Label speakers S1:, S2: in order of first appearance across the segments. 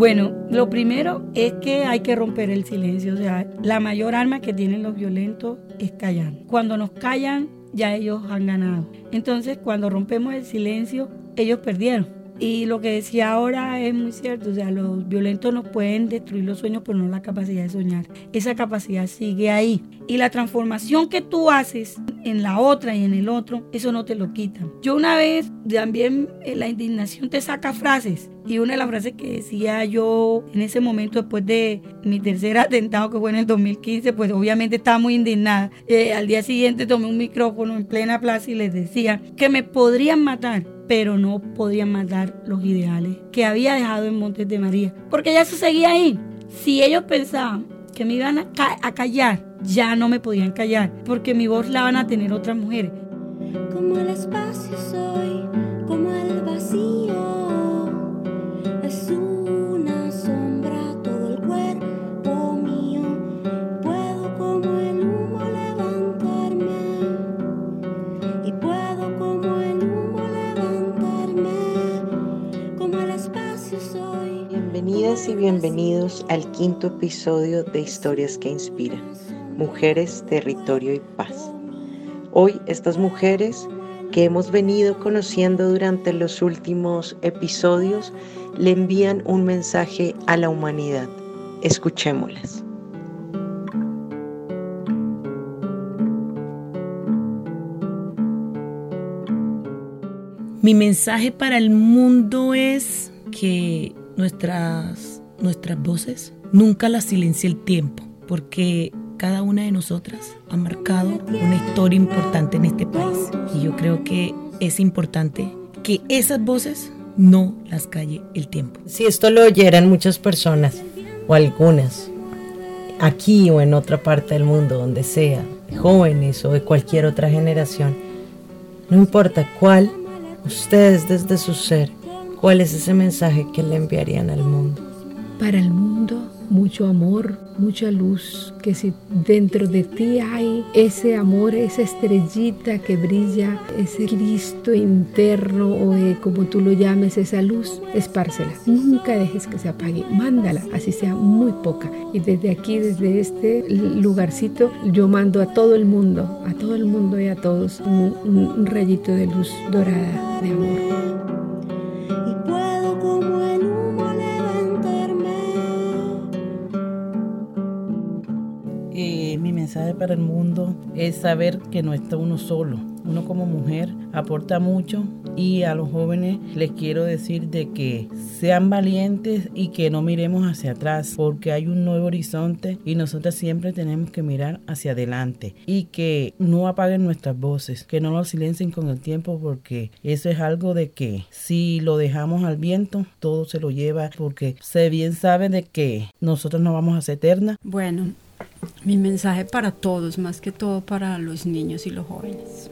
S1: Bueno, lo primero es que hay que romper el silencio. O sea, la mayor arma que tienen los violentos es callar. Cuando nos callan, ya ellos han ganado. Entonces, cuando rompemos el silencio, ellos perdieron. Y lo que decía ahora es muy cierto, o sea, los violentos nos pueden destruir los sueños, pero no la capacidad de soñar. Esa capacidad sigue ahí. Y la transformación que tú haces en la otra y en el otro, eso no te lo quitan. Yo una vez también la indignación te saca frases. Y una de las frases que decía yo en ese momento, después de mi tercer atentado, que fue en el 2015, pues obviamente estaba muy indignada. Eh, al día siguiente tomé un micrófono en plena plaza y les decía que me podrían matar, pero no podían matar los ideales que había dejado en Montes de María, porque ya se seguía ahí. Si ellos pensaban que me iban a, a callar, ya no me podían callar, porque mi voz la van a tener otras mujeres.
S2: Como el espacio
S3: bienvenidos al quinto episodio de Historias que Inspiran, Mujeres, Territorio y Paz. Hoy estas mujeres que hemos venido conociendo durante los últimos episodios le envían un mensaje a la humanidad. Escuchémoslas.
S4: Mi mensaje para el mundo es que nuestras, nuestras voces nunca las silencie el tiempo, porque cada una de nosotras ha marcado una historia importante en este país. Y yo creo que es importante que esas voces no las calle el tiempo.
S3: Si esto lo oyeran muchas personas, o algunas, aquí o en otra parte del mundo, donde sea, jóvenes o de cualquier otra generación, no importa cuál, ustedes desde su ser, cuál es ese mensaje que le enviarían al mundo.
S5: Para el mundo, mucho amor, mucha luz, que si dentro de ti hay ese amor, esa estrellita que brilla, ese Cristo interno o eh, como tú lo llames, esa luz, espárcela. Nunca dejes que se apague, mándala, así sea muy poca. Y desde aquí, desde este lugarcito, yo mando a todo el mundo, a todo el mundo y a todos un, un, un rayito de luz dorada de amor.
S6: Para el mundo es saber que no está uno solo. Uno como mujer aporta mucho y a los jóvenes les quiero decir de que sean valientes y que no miremos hacia atrás porque hay un nuevo horizonte y nosotros siempre tenemos que mirar hacia adelante y que no apaguen nuestras voces, que no lo silencien con el tiempo porque eso es algo de que si lo dejamos al viento todo se lo lleva porque se bien sabe de que nosotros no vamos a ser eternas.
S7: Bueno, mi mensaje para todos, más que todo para los niños y los jóvenes.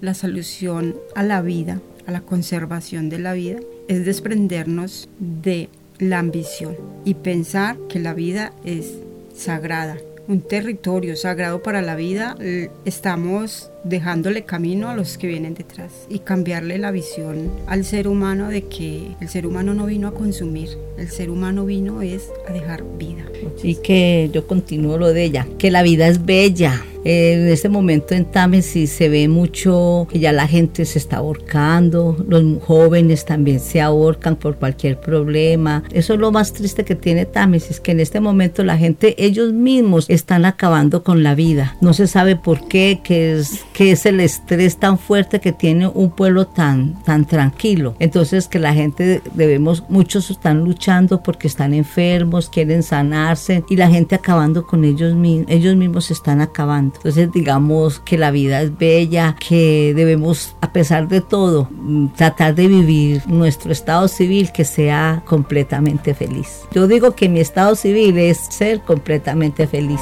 S7: La solución a la vida, a la conservación de la vida, es desprendernos de la ambición y pensar que la vida es sagrada, un territorio sagrado para la vida, estamos dejándole camino a los que vienen detrás y cambiarle la visión al ser humano de que el ser humano no vino a consumir, el ser humano vino es a dejar vida.
S8: Y que yo continúo lo de ella, que la vida es bella. En este momento en Támesis se ve mucho que ya la gente se está ahorcando, los jóvenes también se ahorcan por cualquier problema. Eso es lo más triste que tiene Támesis, que en este momento la gente, ellos mismos están acabando con la vida. No se sabe por qué, que es, que es el estrés tan fuerte que tiene un pueblo tan, tan tranquilo. Entonces que la gente debemos, muchos están luchando porque están enfermos, quieren sanarse y la gente acabando con ellos mismos, ellos mismos se están acabando. Entonces digamos que la vida es bella, que debemos a pesar de todo mm, tratar de vivir nuestro estado civil que sea completamente feliz. Yo digo que mi estado civil es ser completamente feliz.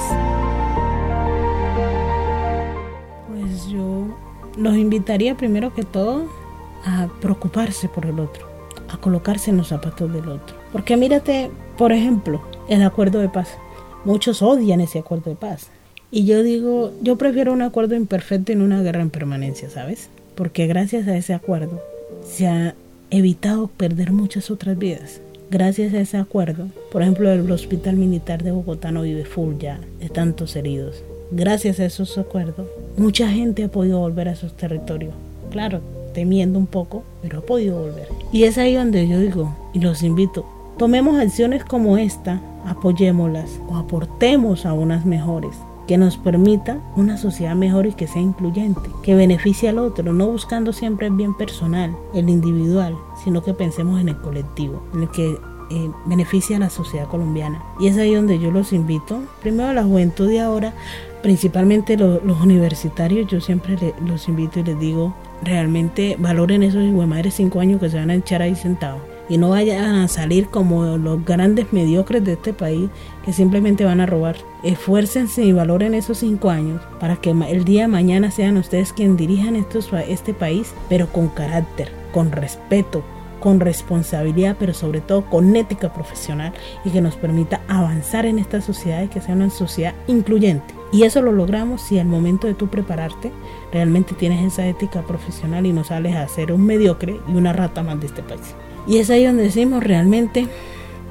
S4: Pues yo los invitaría primero que todo a preocuparse por el otro, a colocarse en los zapatos del otro. Porque mírate, por ejemplo, el acuerdo de paz. Muchos odian ese acuerdo de paz. Y yo digo, yo prefiero un acuerdo imperfecto en una guerra en permanencia, ¿sabes? Porque gracias a ese acuerdo se ha evitado perder muchas otras vidas. gracias a ese acuerdo, por ejemplo, el Hospital Militar de Bogotá no vive full ya de tantos heridos. Gracias a esos acuerdos, mucha gente ha podido volver a esos territorios. Claro, temiendo un poco, pero ha podido volver. Y es ahí donde yo digo, y los invito, tomemos acciones como esta, apoyémoslas o aportemos a unas mejores que nos permita una sociedad mejor y que sea incluyente, que beneficie al otro, no buscando siempre el bien personal, el individual, sino que pensemos en el colectivo, en el que eh, beneficia a la sociedad colombiana. Y es ahí donde yo los invito, primero a la juventud de ahora, principalmente los universitarios, yo siempre los invito y les digo, realmente valoren esos madres cinco años que se van a echar ahí sentados y no vayan a salir como los grandes mediocres de este país que simplemente van a robar. Esfuércense y valoren esos cinco años para que el día de mañana sean ustedes quienes dirijan estos, este país, pero con carácter, con respeto, con responsabilidad, pero sobre todo con ética profesional y que nos permita avanzar en esta sociedad y que sea una sociedad incluyente. Y eso lo logramos si al momento de tú prepararte realmente tienes esa ética profesional y no sales a ser un mediocre y una rata más de este país. Y es ahí donde decimos realmente,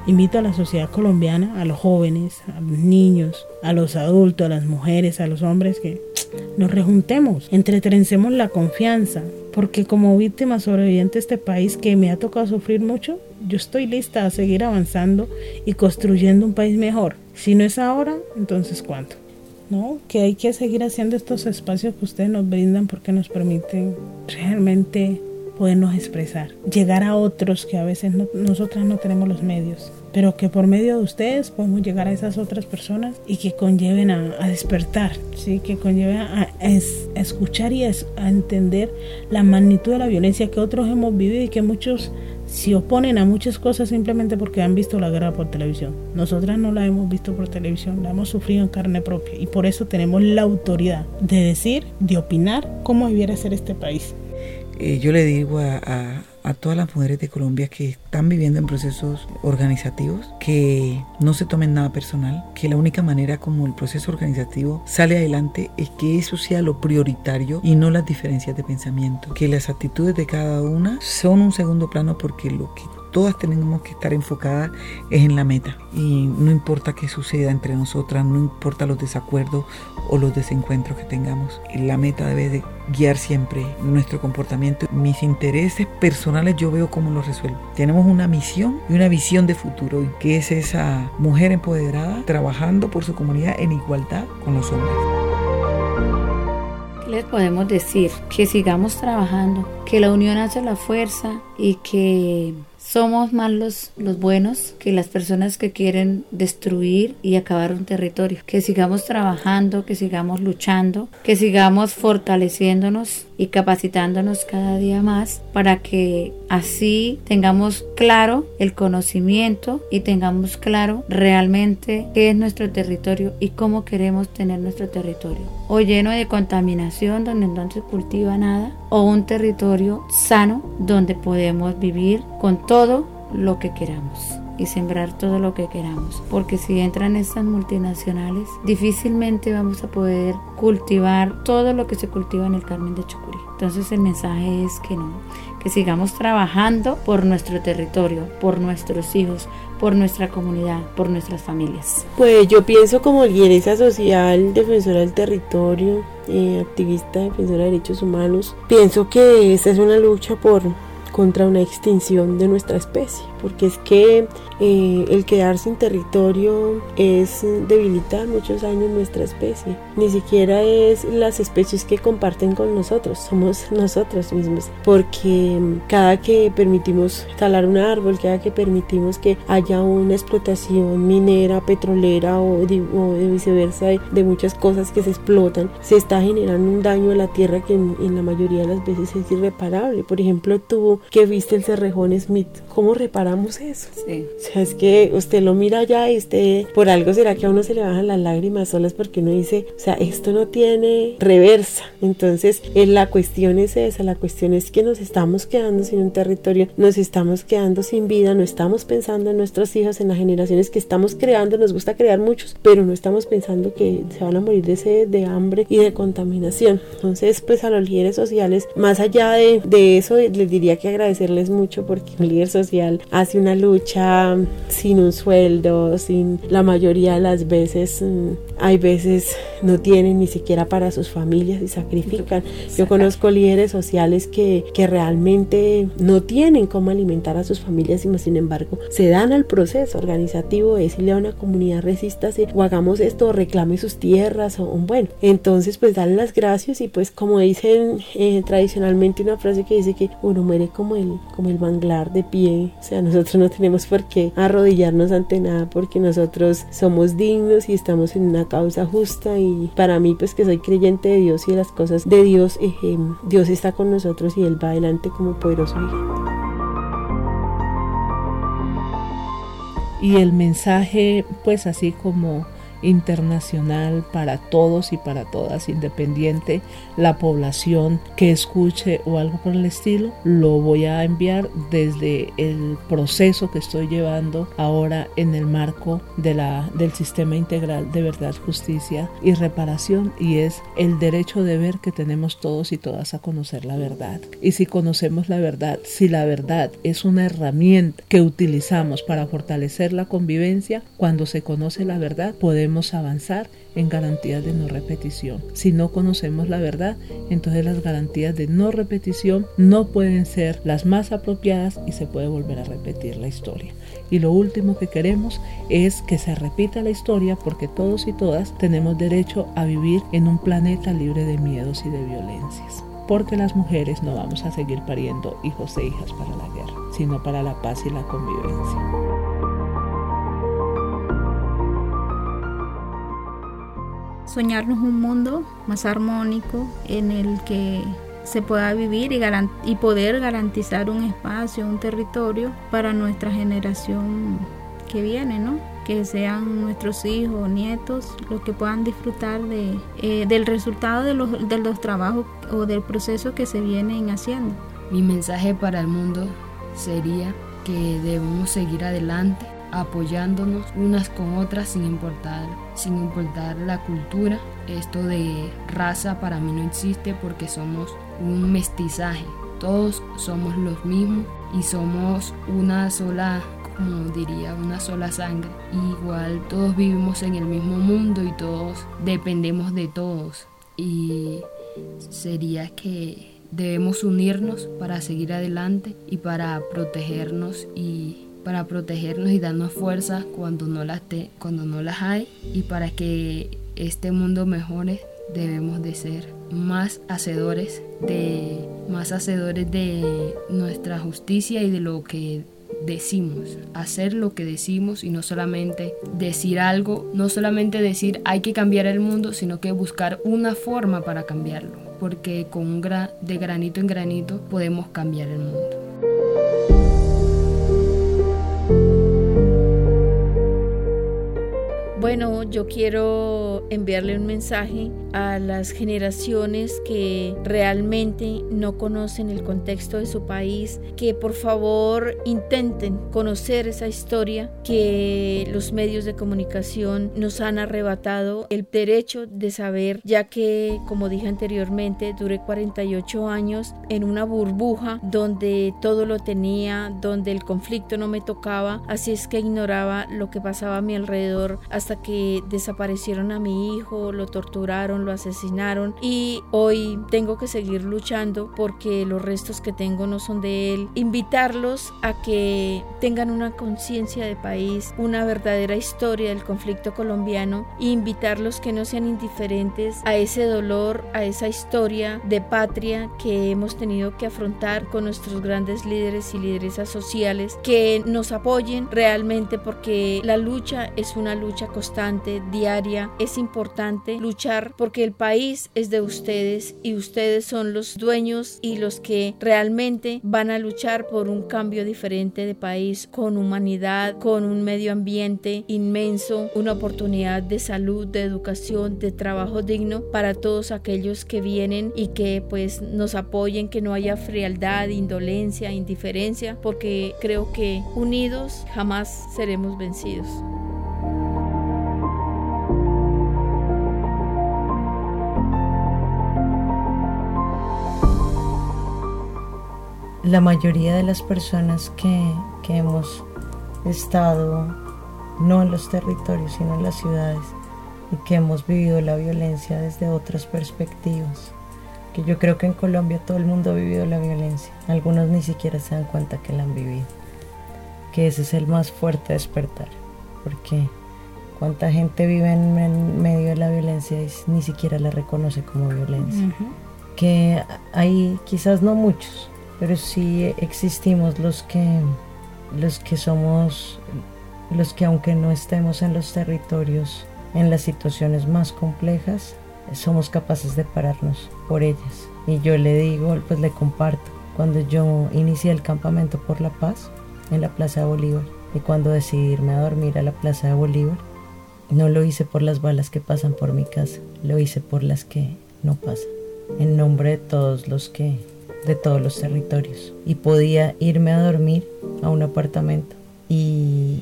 S4: invito a la sociedad colombiana, a los jóvenes, a los niños, a los adultos, a las mujeres, a los hombres, que nos rejuntemos, entretrencemos la confianza, porque como víctima sobreviviente de este país que me ha tocado sufrir mucho, yo estoy lista a seguir avanzando y construyendo un país mejor. Si no es ahora, entonces ¿cuándo? ¿No? Que hay que seguir haciendo estos espacios que ustedes nos brindan porque nos permiten realmente podernos expresar, llegar a otros que a veces nosotras no tenemos los medios, pero que por medio de ustedes podemos llegar a esas otras personas y que conlleven a, despertar, ¿sí? que conlleven a, escuchar y a, entender la magnitud de la violencia que otros hemos vivido y que muchos se oponen a muchas cosas simplemente porque han visto la guerra por televisión. Nosotras no la hemos visto por televisión, la hemos sufrido en carne propia y por eso tenemos la autoridad de decir, de opinar cómo debiera ser este país.
S9: Eh, yo le digo a, a, todas las mujeres de Colombia que están viviendo en procesos organizativos que no se tomen nada personal, que la única manera como el proceso organizativo sale adelante es que eso sea lo prioritario y no las diferencias de pensamiento, que las actitudes de cada una son un segundo plano porque lo que todas tenemos que estar enfocadas en la meta y no importa qué suceda entre nosotras, no importa los desacuerdos o los desencuentros que tengamos, la meta debe de guiar siempre nuestro comportamiento. Mis intereses personales yo veo cómo los resuelvo. Tenemos una misión y una visión de futuro que es esa mujer empoderada trabajando por su comunidad en igualdad con los hombres
S10: les podemos decir? Que sigamos trabajando, que la unión hace la fuerza y que somos más los, los buenos que las personas que quieren destruir y acabar un territorio. Que sigamos trabajando, que sigamos luchando, que sigamos fortaleciéndonos y capacitándonos cada día más para que así tengamos claro el conocimiento y tengamos claro realmente qué es nuestro territorio y cómo queremos tener nuestro territorio. O lleno de contaminación donde no se cultiva nada o un territorio sano donde podemos vivir con todo lo que queramos y sembrar todo lo que queramos. Porque si entran estas multinacionales, difícilmente vamos a poder cultivar todo lo que se cultiva en el Carmen de Chucurí. Entonces el mensaje es que no, que sigamos trabajando por nuestro territorio, por nuestros hijos, por nuestra comunidad, por nuestras familias.
S11: Pues yo pienso como lideresa social, defensora del territorio, eh, activista, defensora de derechos humanos, pienso que esta es una lucha por contra una extinción de nuestra especie, porque es que eh, el quedar sin territorio es debilitar muchos años nuestra especie. Ni siquiera es las especies que comparten con nosotros, somos nosotros mismos. Porque cada que permitimos talar un árbol, cada que permitimos que haya una explotación minera, petrolera o de, viceversa de, muchas cosas que se explotan, se está generando un daño a la tierra que en, la mayoría de las veces es irreparable. Por ejemplo, tú que viste el cerrejón Smith, ¿cómo reparamos eso? Sí sea, es que usted lo mira ya y usted, por algo será que a uno se le bajan las lágrimas solas porque uno dice, o sea, esto no tiene reversa. Entonces, eh, la cuestión es esa, la cuestión es que nos estamos quedando sin un territorio, nos estamos quedando sin vida, no estamos pensando en nuestros hijos, en las generaciones que estamos creando, nos gusta crear muchos, pero no estamos pensando que se van a morir de sed, de hambre y de contaminación. Entonces, pues a los líderes sociales, más allá de, de eso, les diría que agradecerles mucho porque un líder social hace una lucha sin un sueldo, sin la mayoría de las veces, mm, hay veces no tienen ni siquiera para sus familias y sacrifican. Yo conozco líderes sociales que, que realmente no tienen cómo alimentar a sus familias y sin embargo se dan al proceso organizativo de decirle a una comunidad resístase o hagamos esto o reclame sus tierras o bueno, entonces pues darle las gracias y pues como dicen eh, tradicionalmente una frase que dice que uno muere como el, como el manglar de pie, o sea, nosotros no tenemos por qué arrodillarnos ante nada porque nosotros somos dignos y estamos en una causa justa y para mí pues que soy creyente de Dios y de las cosas de Dios, Dios está con nosotros y Él va adelante como poderoso gigante.
S12: Y el mensaje pues así como internacional para todos y para todas, independiente la población que escuche o algo por el estilo, lo voy a enviar desde el proceso que estoy llevando ahora en el marco de la, del sistema integral de verdad, justicia y reparación y es el derecho de ver que tenemos todos y todas a conocer la verdad. Y si conocemos la verdad, si la verdad es una herramienta que utilizamos para fortalecer la convivencia, cuando se conoce la verdad podemos avanzar en garantías de no repetición. Si no conocemos la verdad, entonces las garantías de no repetición no pueden ser las más apropiadas y se puede volver a repetir la historia. Y lo último que queremos es que se repita la historia porque todos y todas tenemos derecho a vivir en un planeta libre de miedos y de violencias. Porque las mujeres no vamos a seguir pariendo hijos e hijas para la guerra, sino para la paz y la convivencia.
S13: Soñarnos un mundo más armónico en el que se pueda vivir y, poder garantizar un espacio, un territorio para nuestra generación que viene, ¿no? que sean nuestros hijos, nietos, los que puedan disfrutar de, eh, del resultado de los, de los trabajos o del proceso que se vienen haciendo.
S14: Mi mensaje para el mundo sería que debemos seguir adelante apoyándonos unas con otras sin importar, sin importar la cultura. Esto de raza para mí no existe porque somos un mestizaje. Todos somos los mismos y somos una sola, como diría, una sola sangre. Igual todos vivimos en el mismo mundo y todos dependemos de todos. Y sería que debemos unirnos para seguir adelante y para protegernos y para protegernos y darnos fuerza cuando no las, cuando no las hay. Y para que este mundo mejore debemos de ser más hacedores de más hacedores de nuestra justicia y de lo que decimos, hacer lo que decimos y no solamente decir algo, no solamente decir hay que cambiar el mundo, sino que buscar una forma para cambiarlo, porque con un de granito en granito podemos cambiar el mundo.
S15: Bueno, yo quiero enviarle un mensaje a las generaciones que realmente no conocen el contexto de su país, que por favor intenten conocer esa historia que los medios de comunicación nos han arrebatado el derecho de saber, ya que, como dije anteriormente, duré 48 años en una burbuja donde todo lo tenía, donde el conflicto no me tocaba, así es que ignoraba lo que pasaba a mi alrededor hasta que desaparecieron a mi hijo, lo torturaron, lo asesinaron y hoy tengo que seguir luchando porque los restos que tengo no son de él. Invitarlos a que tengan una conciencia de país, una verdadera historia del conflicto colombiano e invitarlos que no sean indiferentes a ese dolor, a esa historia de patria que hemos tenido que afrontar con nuestros grandes líderes y lideresas sociales, que nos apoyen realmente porque la lucha es una lucha constante diaria. Es importante luchar porque el país es de ustedes y ustedes son los dueños y los que realmente van a luchar por un cambio diferente de país con humanidad, con un medio ambiente inmenso, una oportunidad de salud, de educación, de trabajo digno para todos aquellos que vienen y que pues nos apoyen, que no haya frialdad, indolencia, indiferencia, porque creo que unidos jamás seremos vencidos.
S16: La mayoría de las personas que, que hemos estado no en los territorios, sino en las ciudades, y que hemos vivido la violencia desde otras perspectivas. Que yo creo que en Colombia todo el mundo ha vivido la violencia. Algunos ni siquiera se dan cuenta que la han vivido. Que ese es el más fuerte despertar. Porque cuánta gente vive en, medio de la violencia y ni siquiera la reconoce como violencia. Que hay quizás no muchos, pero sí existimos los que los que somos los que aunque no estemos en los territorios en las situaciones más complejas somos capaces de pararnos por ellas. Y yo le digo pues le comparto cuando yo inicié el campamento por la paz en la Plaza de Bolívar y cuando decidí irme a dormir a la Plaza de Bolívar no lo hice por las balas que pasan por mi casa lo hice por las que no pasan. En nombre de todos los que de todos los territorios. Y podía irme a dormir a un apartamento. Y,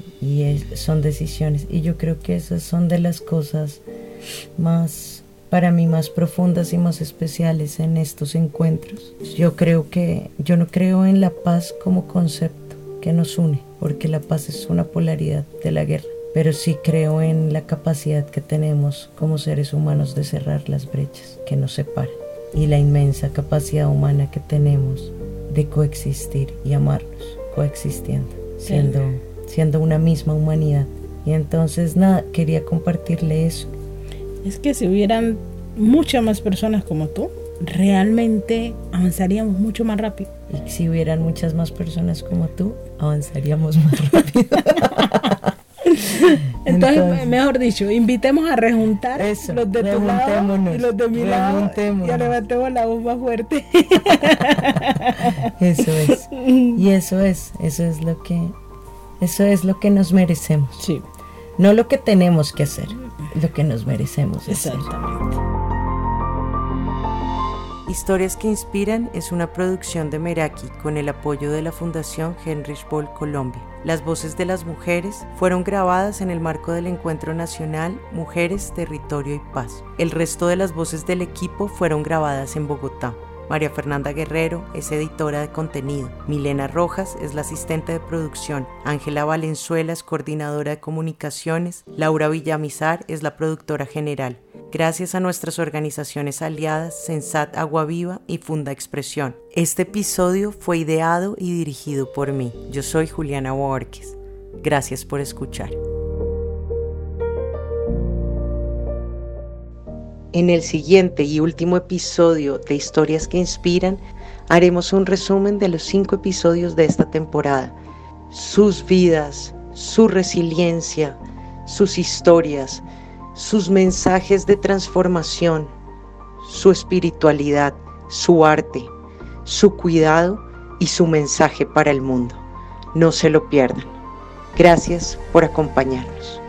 S16: son decisiones. Y yo creo que esas son de las cosas más para mí más profundas y más especiales en estos encuentros. Yo creo que yo no creo en la paz como concepto que nos une, porque la paz es una polaridad de la guerra, pero sí creo en la capacidad que tenemos como seres humanos de cerrar las brechas que nos separan y la inmensa capacidad humana que tenemos de coexistir y amarnos coexistiendo, siendo, siendo una misma humanidad. Y entonces nada, quería compartirle eso.
S17: Es que si hubieran muchas más personas como tú, realmente avanzaríamos mucho más rápido.
S16: Y si hubieran muchas más personas como tú, avanzaríamos más rápido.
S17: Entonces, mejor dicho, invitemos a rejuntar los de tu lado y los de mi lado y levantemos la voz más fuerte.
S16: Eso es. Y eso es, eso es lo que eso es lo que nos merecemos.
S17: Sí.
S16: No lo que tenemos que hacer, lo que nos merecemos.
S17: Exactamente.
S3: Historias que Inspiran es una producción de Meraki con el apoyo de la Fundación Heinrich Boll Colombia. Las voces de las mujeres fueron grabadas en el marco del Encuentro Nacional Mujeres, Territorio y Paz. El resto de las voces del equipo fueron grabadas en Bogotá. María Fernanda Guerrero es editora de contenido. Milena Rojas es la asistente de producción. Ángela Valenzuela es coordinadora de comunicaciones. Laura Villamizar es la productora general. Gracias a nuestras organizaciones aliadas Sensat Agua Viva y Funda Expresión. Este episodio fue ideado y dirigido por mí. Yo soy Juliana Borges. Gracias por escuchar. En el siguiente y último episodio de Historias que Inspiran, haremos un resumen de los cinco episodios de esta temporada. Sus vidas, su resiliencia, sus historias, sus mensajes de transformación, su espiritualidad, su arte, su cuidado y su mensaje para el mundo. No se lo pierdan. Gracias por acompañarnos.